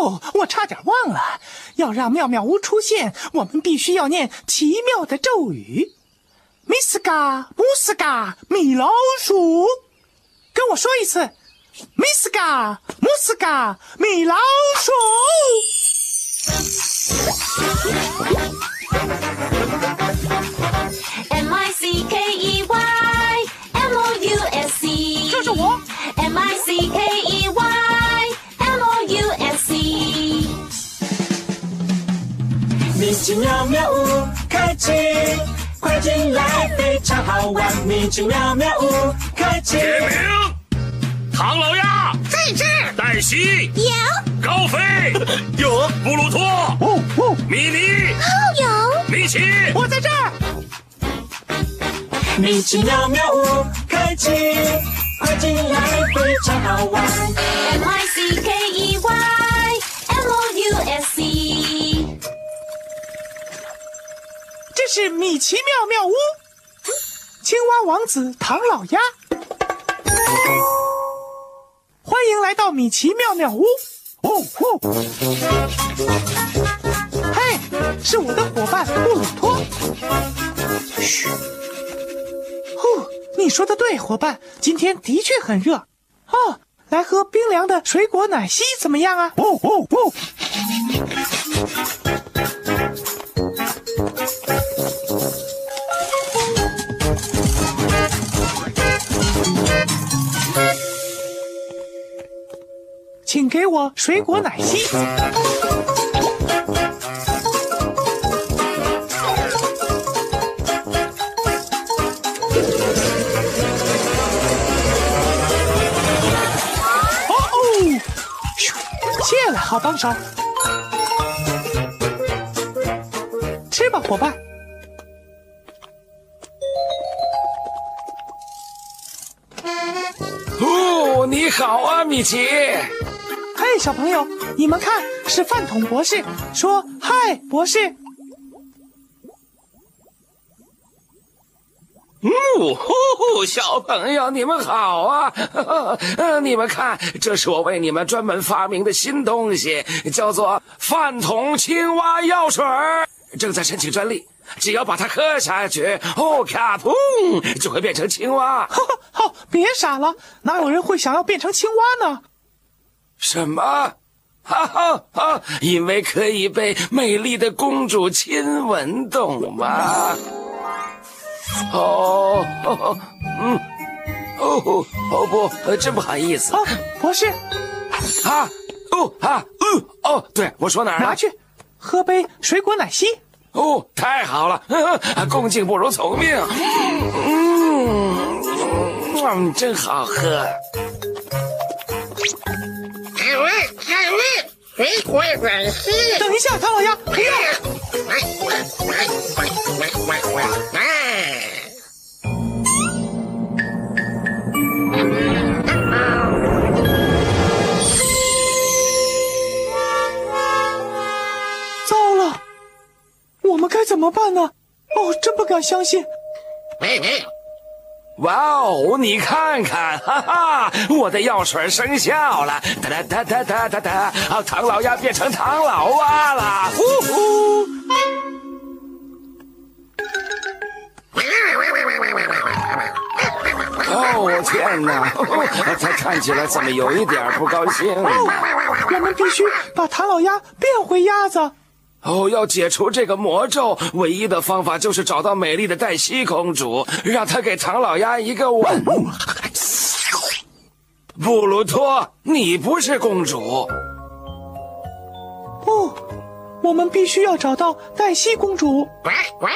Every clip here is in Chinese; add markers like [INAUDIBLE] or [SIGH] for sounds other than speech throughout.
哦，我差点忘了，要让妙妙屋出现，我们必须要念奇妙的咒语。米斯嘎姆斯嘎米老鼠，跟我说一次，米斯嘎姆斯嘎米老鼠。M I C K E Y M O U S E。这是我。M I C K 奇妙妙屋开启，快进来，非常好玩。米奇妙妙屋开启，点名，唐老鸭。在这儿。黛西。有。高飞。[LAUGHS] 有布鲁托。哦哦，米妮。有。米奇，我在这儿。米奇妙妙屋开启，快进来，非常好玩。M I C K E 是米奇妙妙屋，青蛙王子唐老鸭，欢迎来到米奇妙妙屋。哦哦，嘿，是我的伙伴布鲁托。嘘，呼，你说的对，伙伴，今天的确很热。哦，来喝冰凉的水果奶昔怎么样啊？哦哦哦。给我水果奶昔。哦哦，咻谢了，好帮手。吃吧，伙伴。哦，你好啊，米奇。嘿，小朋友，你们看，是饭桶博士说：“嗨，博士。哦吼，小朋友，你们好啊！呃，[LAUGHS] 你们看，这是我为你们专门发明的新东西，叫做饭桶青蛙药水儿，正在申请专利。只要把它喝下去，哦，卡通就会变成青蛙。[LAUGHS] 呵呵，好，别傻了，哪有人会想要变成青蛙呢？什么？哈哈哈！因为可以被美丽的公主亲吻，懂吗？哦，哦嗯，哦哦不，呃真不好意思啊，博士，啊！哦啊，嗯，哦，对，我说哪儿了？拿去，喝杯水果奶昔。哦，太好了，啊恭敬不如从命。嗯，嗯，真好喝。好了好了，水果软丝。等一下，唐老鸭，哎哎哎哎哎哎！糟了，我们该怎么办呢？哦，真不敢相信。哇哦，你看看，哈哈，我的药水生效了，哒哒哒哒哒哒哒，啊，唐老鸭变成唐老蛙了，呼呼。哦天哪，他看起来怎么有一点不高兴呢？我们必须把唐老鸭变回鸭子。哦，要解除这个魔咒，唯一的方法就是找到美丽的黛西公主，让她给唐老鸭一个吻。布鲁托，你不是公主。哦，我们必须要找到黛西公主，喂喂，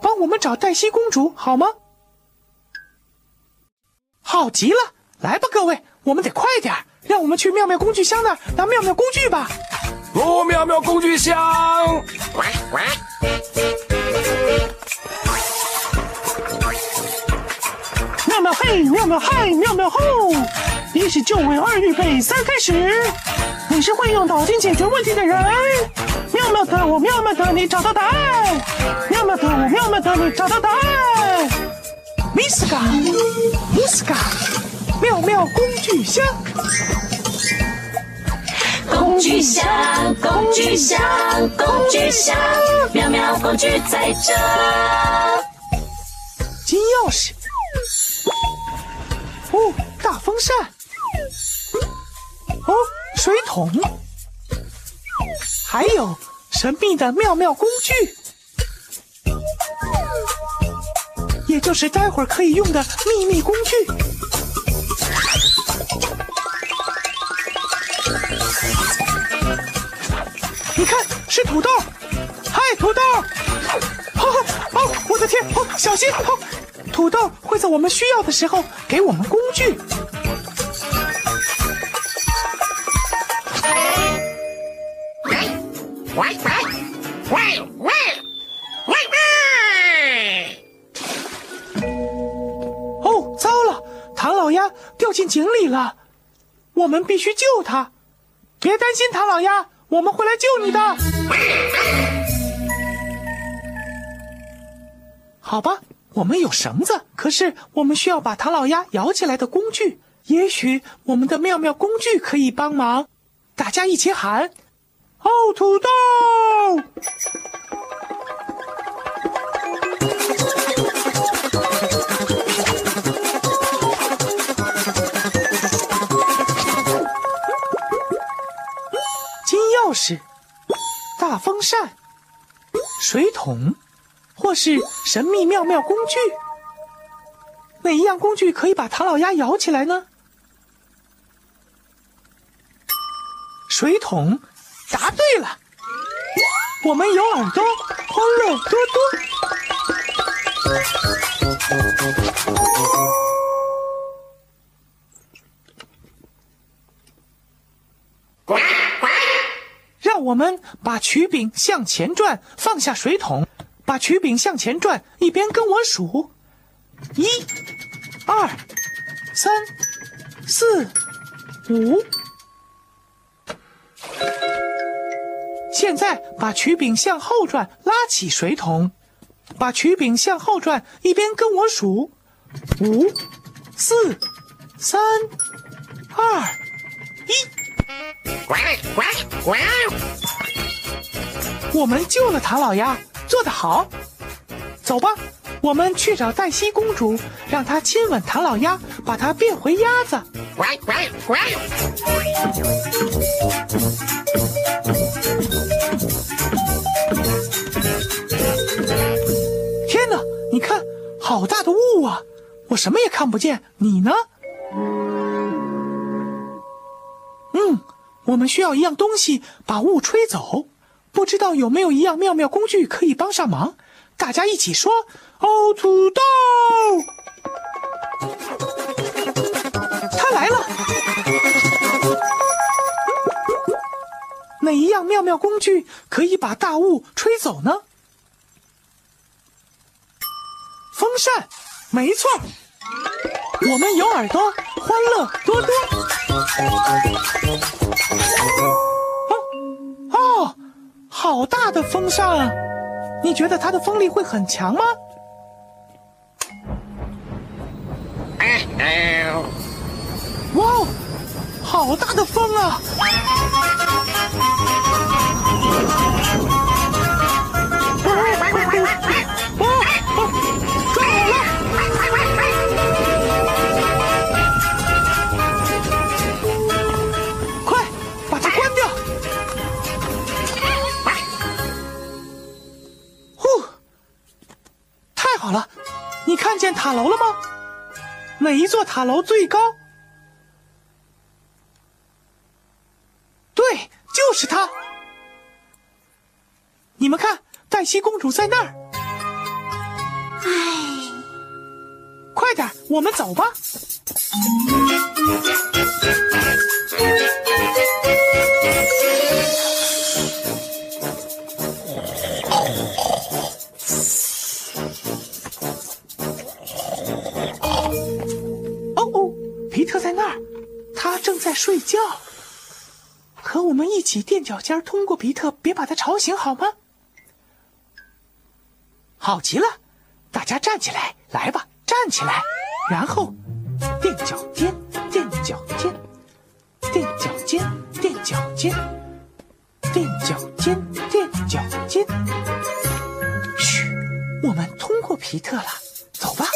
帮我们找黛西公主好吗？好极了，来吧，各位，我们得快点，让我们去妙妙工具箱那儿拿妙妙工具吧。妙妙工具箱，妙妙嘿，妙妙嗨，妙妙吼，一起就位二预备三开始，你是会用脑筋解决问题的人，妙妙的我，妙妙的你找到答案，妙妙的我，妙妙的你找到答案，Miss G，Miss G，妙妙工具箱。工具箱，工具箱，工具箱，妙妙工具在这。金钥匙。哦，大风扇。哦，水桶。还有神秘的妙妙工具，也就是待会儿可以用的秘密工具。土豆。嗨，土豆！哦哦，我的天！哦，小心！哦，土豆会在我们需要的时候给我们工具。喂喂喂喂喂喂！哦，糟了，唐老鸭掉进井里了，我们必须救它。别担心，唐老鸭，我们会来救你的。好吧，我们有绳子，可是我们需要把唐老鸭摇起来的工具。也许我们的妙妙工具可以帮忙。大家一起喊：“哦，土豆！”风扇、水桶，或是神秘妙妙工具，哪一样工具可以把唐老鸭摇起来呢？水桶，答对了。我们有耳朵，欢乐多多。把曲柄向前转，放下水桶，把曲柄向前转，一边跟我数：一、二、三、四、五。现在把曲柄向后转，拉起水桶，把曲柄向后转，一边跟我数：五、四、三、二、一。呱呱呱！我们救了唐老鸭，做得好。走吧，我们去找黛西公主，让她亲吻唐老鸭，把它变回鸭子。呱呱呱！天哪，你看，好大的雾啊！我什么也看不见，你呢？嗯，我们需要一样东西把雾吹走，不知道有没有一样妙妙工具可以帮上忙？大家一起说：“哦，土豆！”他来了。哪一样妙妙工具可以把大雾吹走呢？风扇，没错。我们有耳朵，欢乐多多。哦哦，好大的风扇啊！你觉得它的风力会很强吗？哇哦，好大的风啊！塔楼了吗？哪一座塔楼最高？对，就是它。你们看，黛西公主在那儿。唉，快点，我们走吧。睡觉。和我们一起垫脚尖，通过皮特，别把他吵醒，好吗？好极了，大家站起来，来吧，站起来，然后垫脚尖，垫脚尖，垫脚尖，垫脚尖，垫脚尖，垫脚尖。嘘，我们通过皮特了，走吧。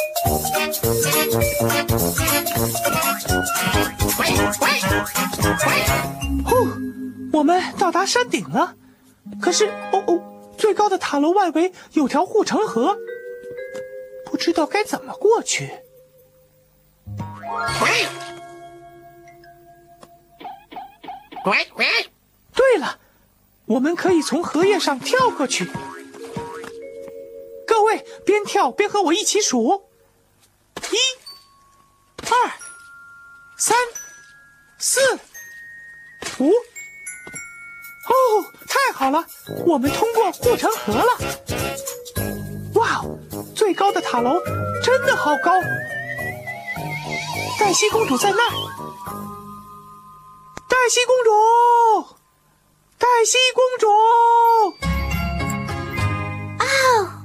到达山顶了。可是，哦哦，最高的塔楼外围有条护城河，不知道该怎么过去。喂，喂喂，对了，我们可以从荷叶上跳过去。各位，边跳边和我一起数：好了，我们通过护城河了！哇哦，最高的塔楼真的好高！黛西公主在那儿。黛西公主，黛西公主，哦，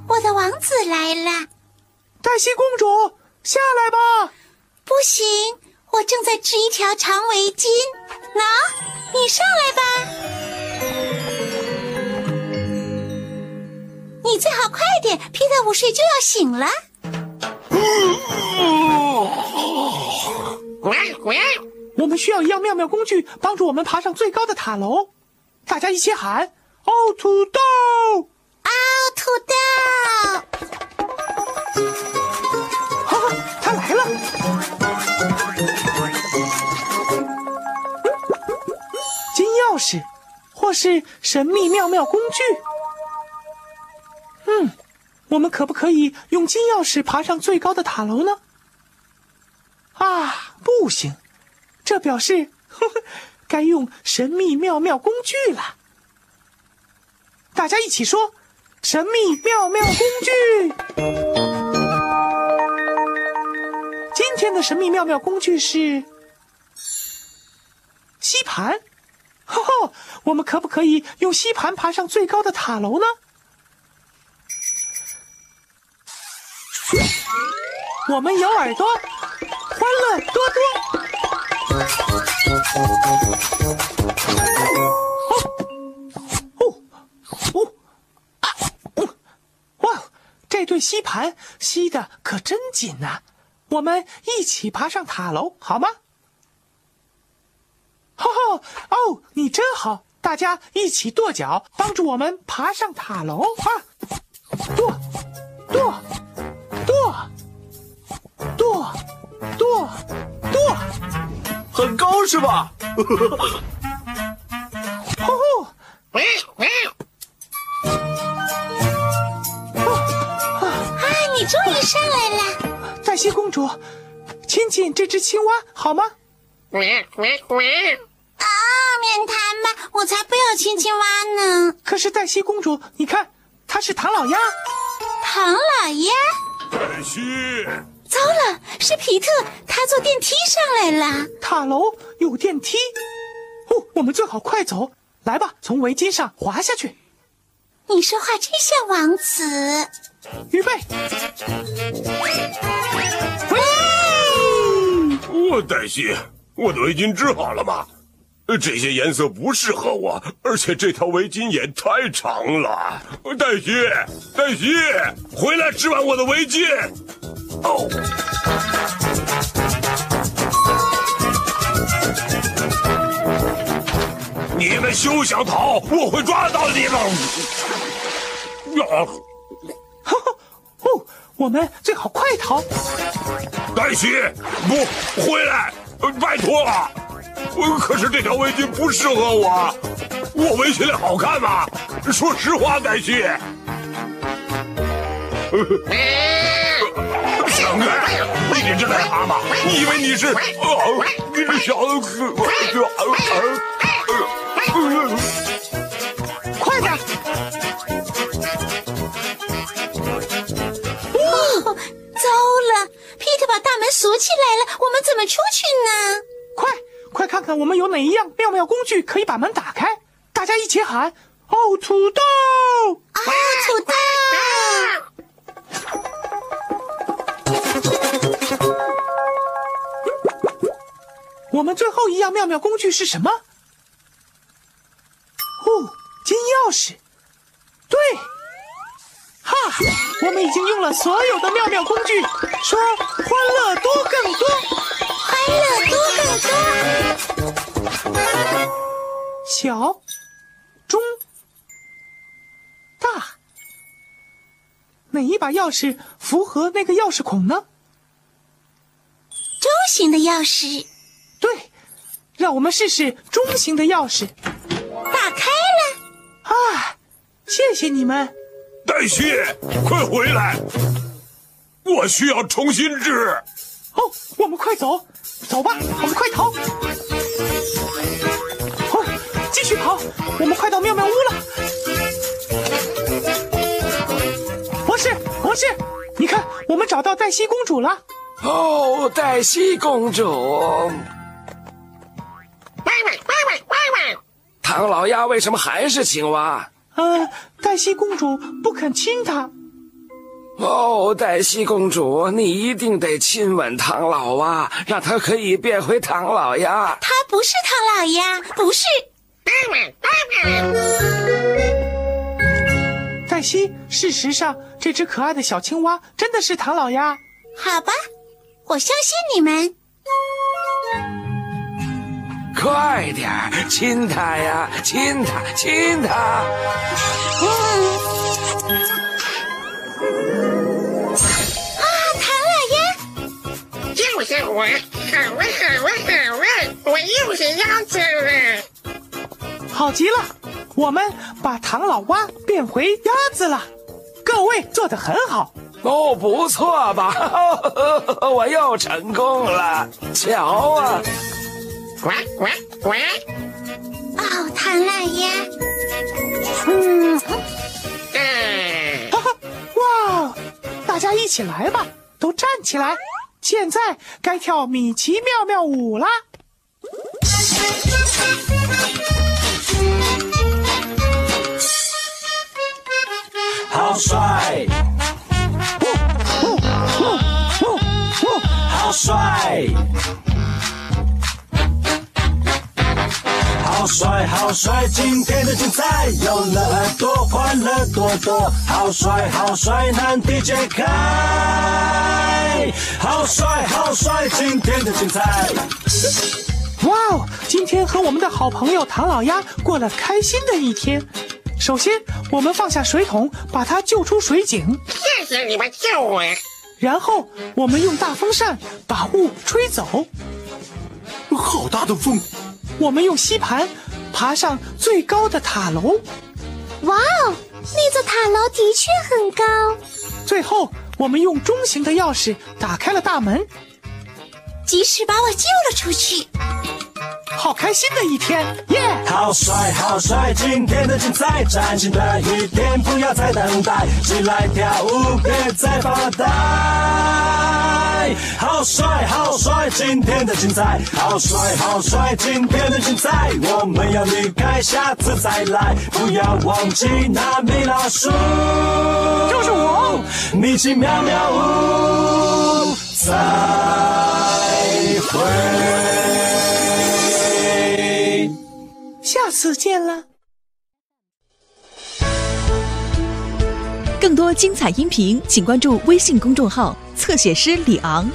我的王子来了！黛西公主，下来吧！不行，我正在织一条长围巾。喏，你上来吧。你最好快点，皮特午睡就要醒了。我们需要一样妙妙工具帮助我们爬上最高的塔楼。大家一起喊：“哦，土豆！哦，土豆！哈哈，他来了！金钥匙，或是神秘妙妙工具。嗯，我们可不可以用金钥匙爬上最高的塔楼呢？啊，不行，这表示呵呵 [LAUGHS] 该用神秘妙妙工具了。大家一起说：神秘妙妙工具。今天的神秘妙妙工具是吸盘。[LAUGHS] 吼吼，我们可不可以用吸盘爬上最高的塔楼呢？我们有耳朵，欢乐多多。哦哦哦啊哦！哇，这对吸盘吸的可真紧呐！我们一起爬上塔楼好吗？哈哈哦，你真好！大家一起跺脚，帮助我们爬上塔楼啊！跺跺跺跺跺跺！很高是吧？[LAUGHS] 吼吼！喂喂，啊，你终于上来了！黛西公主，亲亲这只青蛙好吗？喂喂喂，啊，免谈吧，我才不要亲青蛙呢！可是黛西公主，你看，它是唐老鸭。唐老鸭，黛西，糟了，是皮特，他坐电梯上来了。塔楼有电梯。哦，我们最好快走。来吧，从围巾上滑下去。你说话真像王子。预备。喂！我黛西，我的围巾织好了吗？呃这些颜色不适合我，而且这条围巾也太长了。黛西，黛西，回来织完我的围巾。哦，你们休想逃！我会抓到你们！啊，哈哈，哦，我们最好快逃。黛西，不回来！呃拜托了。我可是这条围巾不适合我，我围起来好看吗？说实话，黛西。想开！你这只癞蛤蟆，你以为你是？啊，你是小可快点！哦，糟了，皮特把大门锁起来了，我们怎么出去呢？快快看看看我们有哪一样妙妙工具可以把门打开。大家一起喊：“哦，土豆！”哦，土豆！我们最后一样妙妙工具是什么？哦，金钥匙。对，哈，我们已经用了所有的妙妙工具，说欢乐多更多，欢乐多更多。小、中、大，哪一把钥匙符合那个钥匙孔呢？中型的钥匙对，让我们试试中型的钥匙。打开了，啊，谢谢你们。黛西，快回来！我需要重新治。哦，我们快走，走吧，我们快逃！哦，继续跑，我们快到妙妙屋了。博士，博士，你看，我们找到黛西公主了。哦，黛西公主，歪歪歪歪歪歪！唐老鸭为什么还是青蛙？呃，黛西公主不肯亲她。哦，黛西公主，你一定得亲吻唐老蛙，让他可以变回唐老鸭。他不是唐老鸭，不是。歪歪歪歪！黛西，事实上，这只可爱的小青蛙真的是唐老鸭。好吧，我相信你们。快点儿亲他呀，亲他，亲他！啊，我，好啊好啊好啊！我又是鸭子了。好极了，我们把唐老蛙变回鸭子了。各位做的很好。哦，不错吧？我又成功了，瞧啊！呱呱呱！哦，唐老鸭，嗯，哈哈，哇！大家一起来吧，都站起来。现在该跳米奇妙妙舞啦！好帅，好帅，好帅，好帅！今天的精彩有了耳朵，欢乐多多。好帅，好帅，难题解开。好帅，好帅！今天的精彩。哇哦！今天和我们的好朋友唐老鸭过了开心的一天。首先，我们放下水桶，把它救出水井。谢谢你们救我。然后，我们用大风扇把雾吹走。好大的风！我们用吸盘爬上最高的塔楼。哇哦，那座塔楼的确很高。最后，我们用中型的钥匙打开了大门。及时把我救了出去。好开心的一天，耶！好帅，好帅！今天的精彩，崭新的一天，不要再等待，起来跳舞，别再发呆。好帅，好帅！今天的精彩，好帅，好帅！今天的精彩，我们要离开，下次再来，不要忘记那米老鼠，就是我，米奇妙妙屋，再会。下次见了。更多精彩音频，请关注微信公众号“侧写师李昂”。